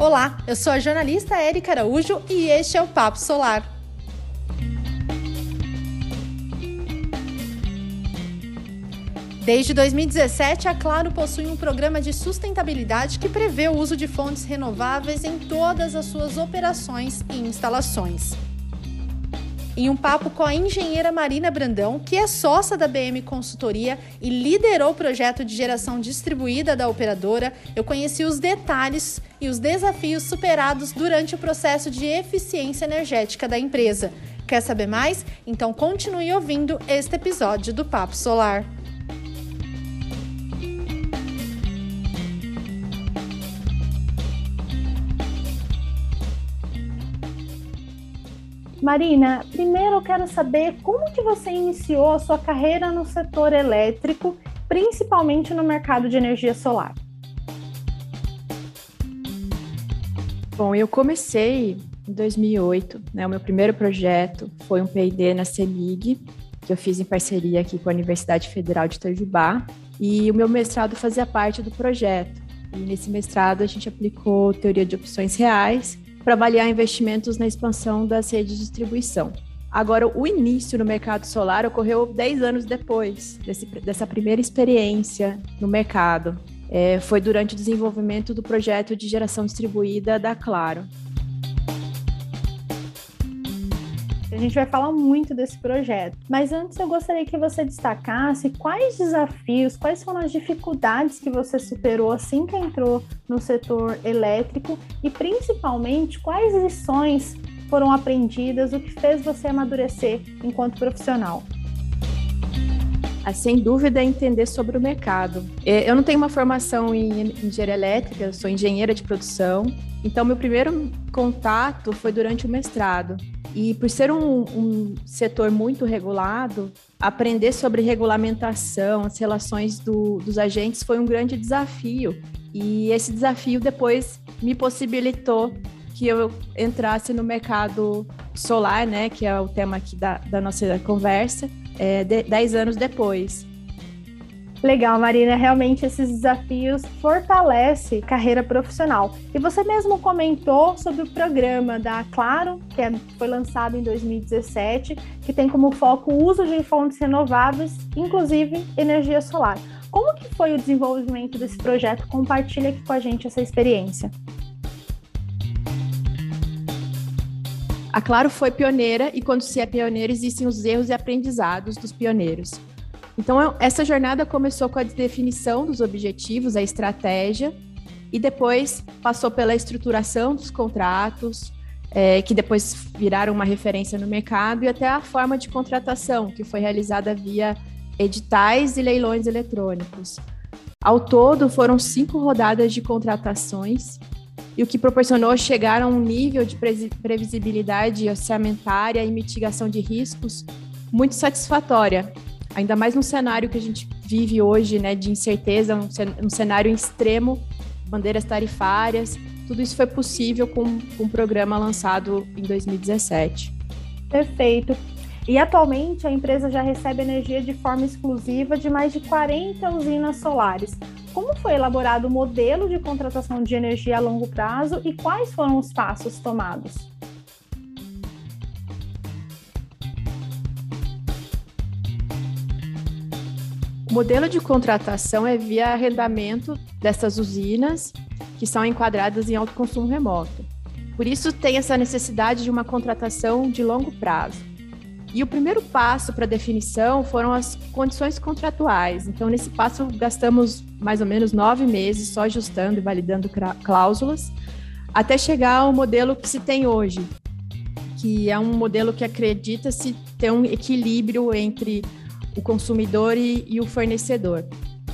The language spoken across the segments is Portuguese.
Olá, eu sou a jornalista Érica Araújo e este é o Papo Solar. Desde 2017, a Claro possui um programa de sustentabilidade que prevê o uso de fontes renováveis em todas as suas operações e instalações. Em um papo com a engenheira Marina Brandão, que é sócia da BM Consultoria e liderou o projeto de geração distribuída da operadora, eu conheci os detalhes e os desafios superados durante o processo de eficiência energética da empresa. Quer saber mais? Então continue ouvindo este episódio do Papo Solar. Marina, primeiro eu quero saber como que você iniciou a sua carreira no setor elétrico, principalmente no mercado de energia solar. Bom, eu comecei em 2008, né? O meu primeiro projeto foi um P&D na CEMIG, que eu fiz em parceria aqui com a Universidade Federal de Itajubá, e o meu mestrado fazia parte do projeto. E nesse mestrado a gente aplicou teoria de opções reais para avaliar investimentos na expansão das redes de distribuição. Agora, o início no mercado solar ocorreu 10 anos depois desse, dessa primeira experiência no mercado. É, foi durante o desenvolvimento do projeto de geração distribuída da Claro. Gente vai falar muito desse projeto, mas antes eu gostaria que você destacasse quais desafios, quais foram as dificuldades que você superou assim que entrou no setor elétrico e principalmente quais lições foram aprendidas, o que fez você amadurecer enquanto profissional. Ah, sem dúvida, é entender sobre o mercado. É, eu não tenho uma formação em engenharia elétrica, eu sou engenheira de produção. Então, meu primeiro contato foi durante o mestrado. E por ser um, um, setor muito regulado, aprender sobre regulamentação, as relações do, dos agentes foi um grande desafio. E esse desafio depois me possibilitou que eu entrasse no mercado solar, né, que é o tema aqui da, da nossa conversa, é, de, dez anos depois. Legal, Marina. Realmente esses desafios fortalecem carreira profissional. E você mesmo comentou sobre o programa da Claro, que é, foi lançado em 2017, que tem como foco o uso de fontes renováveis, inclusive energia solar. Como que foi o desenvolvimento desse projeto? Compartilha aqui com a gente essa experiência. A Claro foi pioneira e quando se é pioneiro existem os erros e aprendizados dos pioneiros. Então, essa jornada começou com a definição dos objetivos, a estratégia, e depois passou pela estruturação dos contratos, é, que depois viraram uma referência no mercado, e até a forma de contratação, que foi realizada via editais e leilões eletrônicos. Ao todo, foram cinco rodadas de contratações, e o que proporcionou chegar a um nível de previsibilidade orçamentária e mitigação de riscos muito satisfatória, ainda mais num cenário que a gente vive hoje, né, de incerteza, um cenário extremo, bandeiras tarifárias, tudo isso foi possível com, com um programa lançado em 2017. Perfeito. E atualmente a empresa já recebe energia de forma exclusiva de mais de 40 usinas solares. Como foi elaborado o modelo de contratação de energia a longo prazo e quais foram os passos tomados? Modelo de contratação é via arrendamento dessas usinas que são enquadradas em alto consumo remoto. Por isso, tem essa necessidade de uma contratação de longo prazo. E o primeiro passo para definição foram as condições contratuais. Então, nesse passo, gastamos mais ou menos nove meses só ajustando e validando cláusulas, até chegar ao modelo que se tem hoje, que é um modelo que acredita-se ter um equilíbrio entre o consumidor e, e o fornecedor.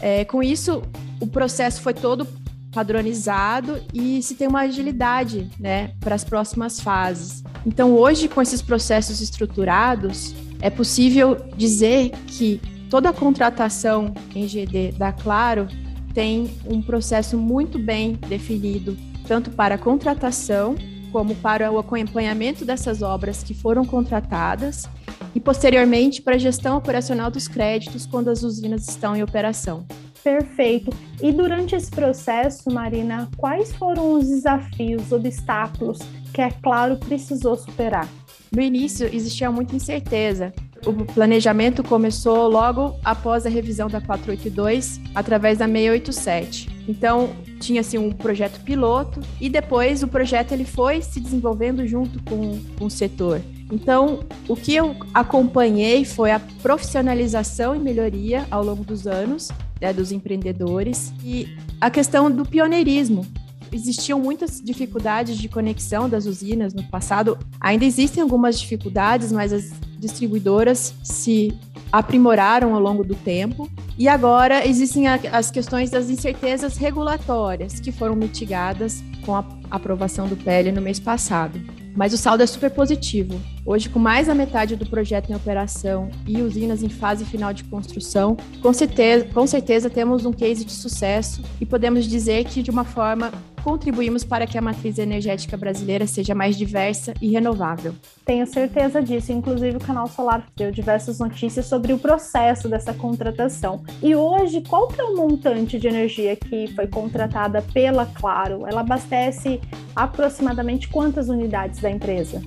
É, com isso, o processo foi todo padronizado e se tem uma agilidade né, para as próximas fases. Então, hoje, com esses processos estruturados, é possível dizer que toda a contratação em GD da Claro tem um processo muito bem definido, tanto para a contratação como para o acompanhamento dessas obras que foram contratadas e, posteriormente, para a gestão operacional dos créditos quando as usinas estão em operação. Perfeito. E durante esse processo, Marina, quais foram os desafios, obstáculos que a Claro precisou superar? No início existia muita incerteza. O planejamento começou logo após a revisão da 482, através da 687. Então, tinha assim um projeto piloto e depois o projeto ele foi se desenvolvendo junto com, com o setor. Então, o que eu acompanhei foi a profissionalização e melhoria ao longo dos anos né, dos empreendedores e a questão do pioneirismo. Existiam muitas dificuldades de conexão das usinas no passado. Ainda existem algumas dificuldades, mas as distribuidoras se aprimoraram ao longo do tempo. E agora existem as questões das incertezas regulatórias, que foram mitigadas com a aprovação do PL no mês passado. Mas o saldo é super positivo. Hoje, com mais da metade do projeto em operação e usinas em fase final de construção, com certeza, com certeza temos um case de sucesso e podemos dizer que, de uma forma, contribuímos para que a matriz energética brasileira seja mais diversa e renovável. Tenho certeza disso. Inclusive, o canal Solar deu diversas notícias sobre o processo dessa contratação. E hoje, qual que é o montante de energia que foi contratada pela Claro? Ela abastece aproximadamente quantas unidades da empresa?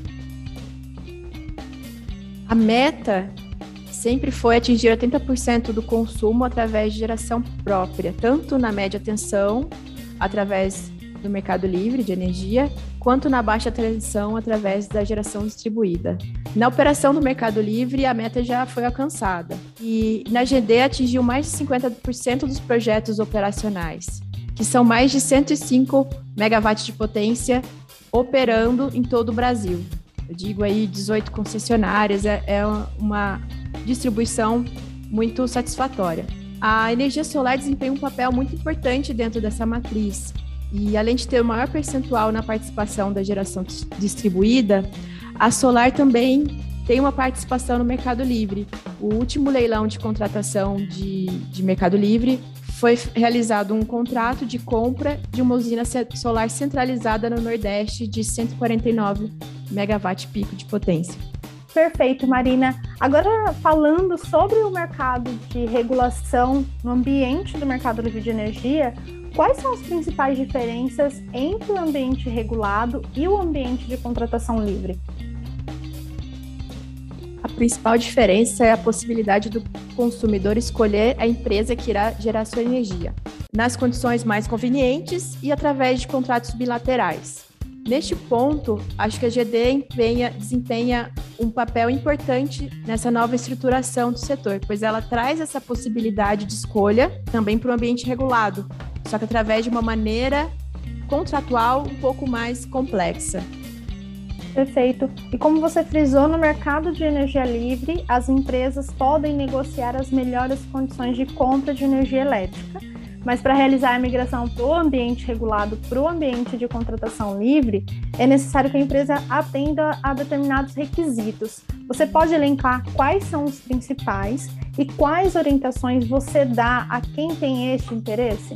A meta sempre foi atingir 80% do consumo através de geração própria, tanto na média tensão, através do mercado livre de energia, quanto na baixa tensão através da geração distribuída. Na operação do mercado livre, a meta já foi alcançada e na GD atingiu mais de 50% dos projetos operacionais, que são mais de 105 megawatts de potência operando em todo o Brasil. Eu digo aí 18 concessionárias, é, é uma distribuição muito satisfatória. A energia solar desempenha um papel muito importante dentro dessa matriz. E além de ter o maior percentual na participação da geração distribuída, a solar também tem uma participação no Mercado Livre. O último leilão de contratação de, de Mercado Livre foi realizado um contrato de compra de uma usina solar centralizada no Nordeste de 149 megawatt pico de potência. Perfeito, Marina. Agora, falando sobre o mercado de regulação no ambiente do mercado livre de energia, quais são as principais diferenças entre o ambiente regulado e o ambiente de contratação livre? A principal diferença é a possibilidade do consumidor escolher a empresa que irá gerar sua energia, nas condições mais convenientes e através de contratos bilaterais. Neste ponto, acho que a GD empenha, desempenha um papel importante nessa nova estruturação do setor, pois ela traz essa possibilidade de escolha também para o ambiente regulado, só que através de uma maneira contratual um pouco mais complexa. Perfeito. E como você frisou, no mercado de energia livre, as empresas podem negociar as melhores condições de compra de energia elétrica. Mas para realizar a migração do ambiente regulado para o ambiente de contratação livre, é necessário que a empresa atenda a determinados requisitos. Você pode elencar quais são os principais e quais orientações você dá a quem tem este interesse?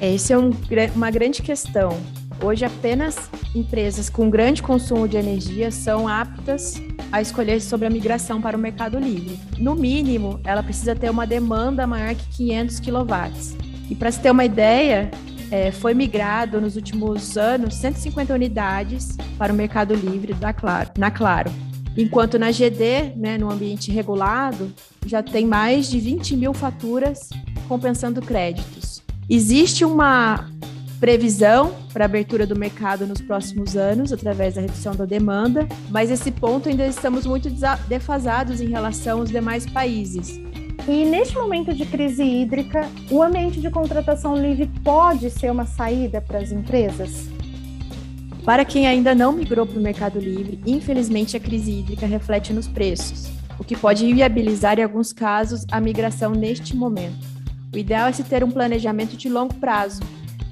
Essa é um, uma grande questão. Hoje, apenas empresas com grande consumo de energia são aptas a escolher sobre a migração para o mercado livre. No mínimo, ela precisa ter uma demanda maior que 500 kW. E para se ter uma ideia, é, foi migrado nos últimos anos 150 unidades para o mercado livre da Claro, na Claro. Enquanto na GD, né, no ambiente regulado, já tem mais de 20 mil faturas compensando créditos. Existe uma previsão para abertura do mercado nos próximos anos, através da redução da demanda, mas esse ponto ainda estamos muito defasados em relação aos demais países. E neste momento de crise hídrica, o ambiente de contratação livre pode ser uma saída para as empresas? Para quem ainda não migrou para o mercado livre, infelizmente a crise hídrica reflete nos preços, o que pode inviabilizar em alguns casos a migração neste momento. O ideal é se ter um planejamento de longo prazo,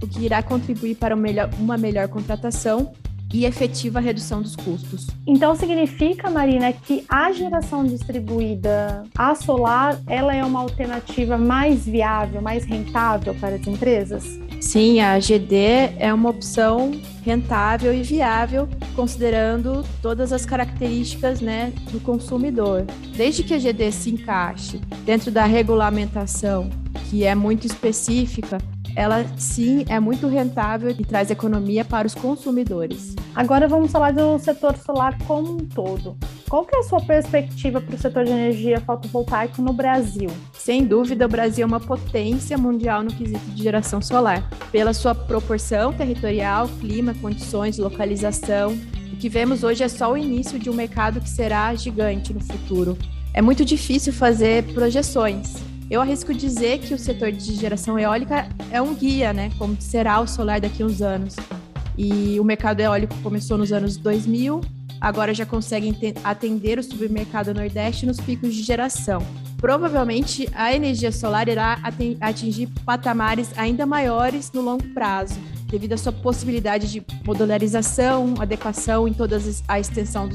o que irá contribuir para uma melhor contratação e efetiva redução dos custos. Então significa, Marina, que a geração distribuída a solar, ela é uma alternativa mais viável, mais rentável para as empresas? Sim, a GD é uma opção rentável e viável considerando todas as características né, do consumidor. Desde que a GD se encaixe dentro da regulamentação, que é muito específica, ela sim é muito rentável e traz economia para os consumidores. Agora vamos falar do setor solar como um todo. Qual que é a sua perspectiva para o setor de energia fotovoltaico no Brasil? Sem dúvida, o Brasil é uma potência mundial no quesito de geração solar, pela sua proporção territorial, clima, condições, localização. O que vemos hoje é só o início de um mercado que será gigante no futuro. É muito difícil fazer projeções. Eu arrisco dizer que o setor de geração eólica é um guia, né, como será o solar daqui a uns anos. E o mercado eólico começou nos anos 2000, agora já conseguem atender o submercado Nordeste nos picos de geração. Provavelmente a energia solar irá atingir patamares ainda maiores no longo prazo, devido à sua possibilidade de modularização, adequação em toda a extensão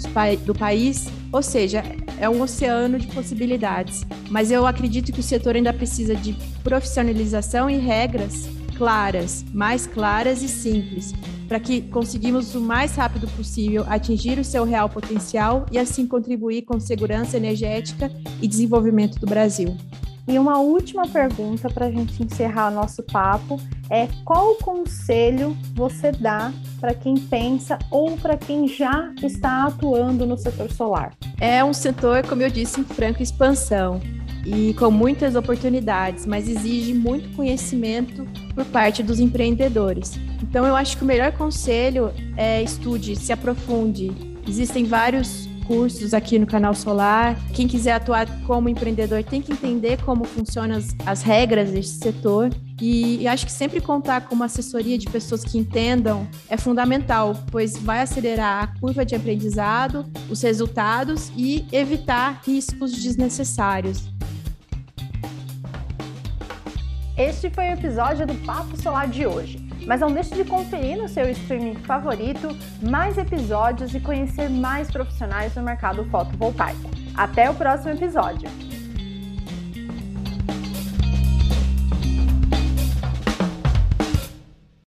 do país, ou seja, é um oceano de possibilidades. Mas eu acredito que o setor ainda precisa de profissionalização e regras claras, mais claras e simples, para que conseguimos o mais rápido possível atingir o seu real potencial e assim contribuir com segurança energética e desenvolvimento do Brasil. E uma última pergunta para a gente encerrar nosso papo é qual conselho você dá para quem pensa ou para quem já está atuando no setor solar? É um setor, como eu disse, em franca expansão e com muitas oportunidades, mas exige muito conhecimento por parte dos empreendedores. Então, eu acho que o melhor conselho é estude, se aprofunde. Existem vários cursos aqui no Canal Solar. Quem quiser atuar como empreendedor tem que entender como funcionam as, as regras desse setor. E, e, acho que sempre contar com uma assessoria de pessoas que entendam é fundamental, pois vai acelerar a curva de aprendizado, os resultados e evitar riscos desnecessários. Este foi o episódio do Papo Solar de hoje. Mas não deixe de conferir no seu streaming favorito mais episódios e conhecer mais profissionais no mercado fotovoltaico. Até o próximo episódio!